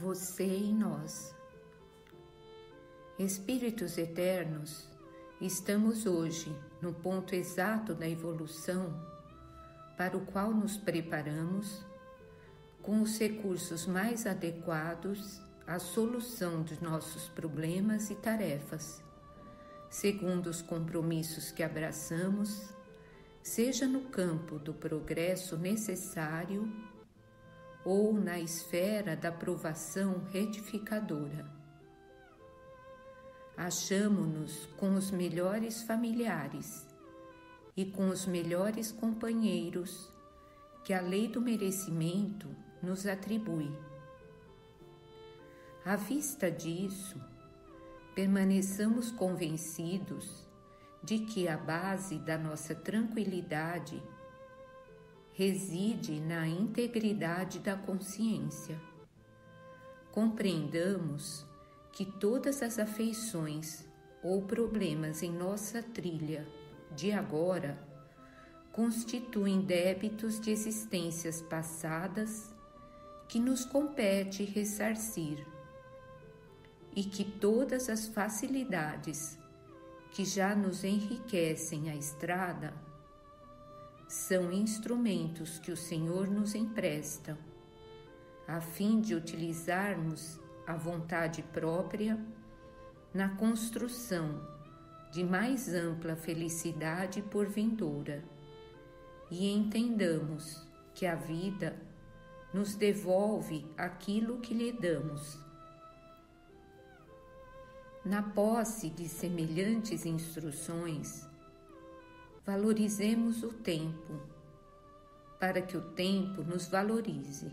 você em nós. Espíritos eternos, estamos hoje no ponto exato da evolução para o qual nos preparamos com os recursos mais adequados à solução de nossos problemas e tarefas, segundo os compromissos que abraçamos, seja no campo do progresso necessário ou na esfera da provação retificadora. Achamo-nos com os melhores familiares e com os melhores companheiros que a lei do merecimento nos atribui. À vista disso, permaneçamos convencidos de que a base da nossa tranquilidade reside na integridade da consciência. Compreendamos que todas as afeições ou problemas em nossa trilha de agora constituem débitos de existências passadas que nos compete ressarcir e que todas as facilidades que já nos enriquecem a estrada são instrumentos que o Senhor nos empresta, a fim de utilizarmos a vontade própria na construção de mais ampla felicidade por vindoura e entendamos que a vida nos devolve aquilo que lhe damos. Na posse de semelhantes instruções, valorizemos o tempo, para que o tempo nos valorize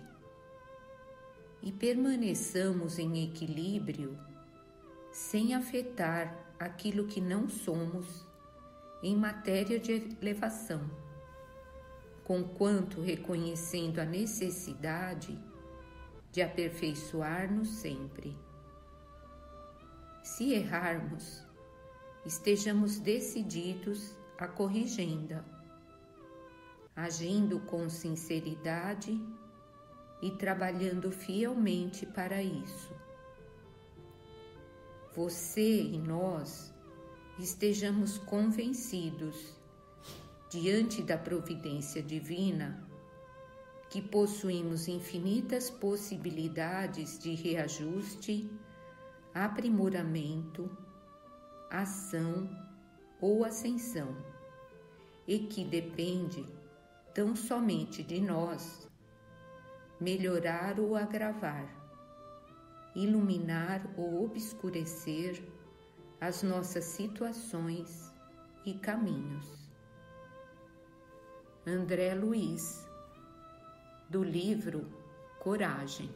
e permaneçamos em equilíbrio sem afetar aquilo que não somos em matéria de elevação, conquanto reconhecendo a necessidade de aperfeiçoar-nos sempre. Se errarmos, estejamos decididos a corrigenda, agindo com sinceridade e trabalhando fielmente para isso. Você e nós estejamos convencidos, diante da providência divina, que possuímos infinitas possibilidades de reajuste, aprimoramento, ação ou ascensão, e que depende tão somente de nós melhorar ou agravar, iluminar ou obscurecer as nossas situações e caminhos. André Luiz, do livro Coragem.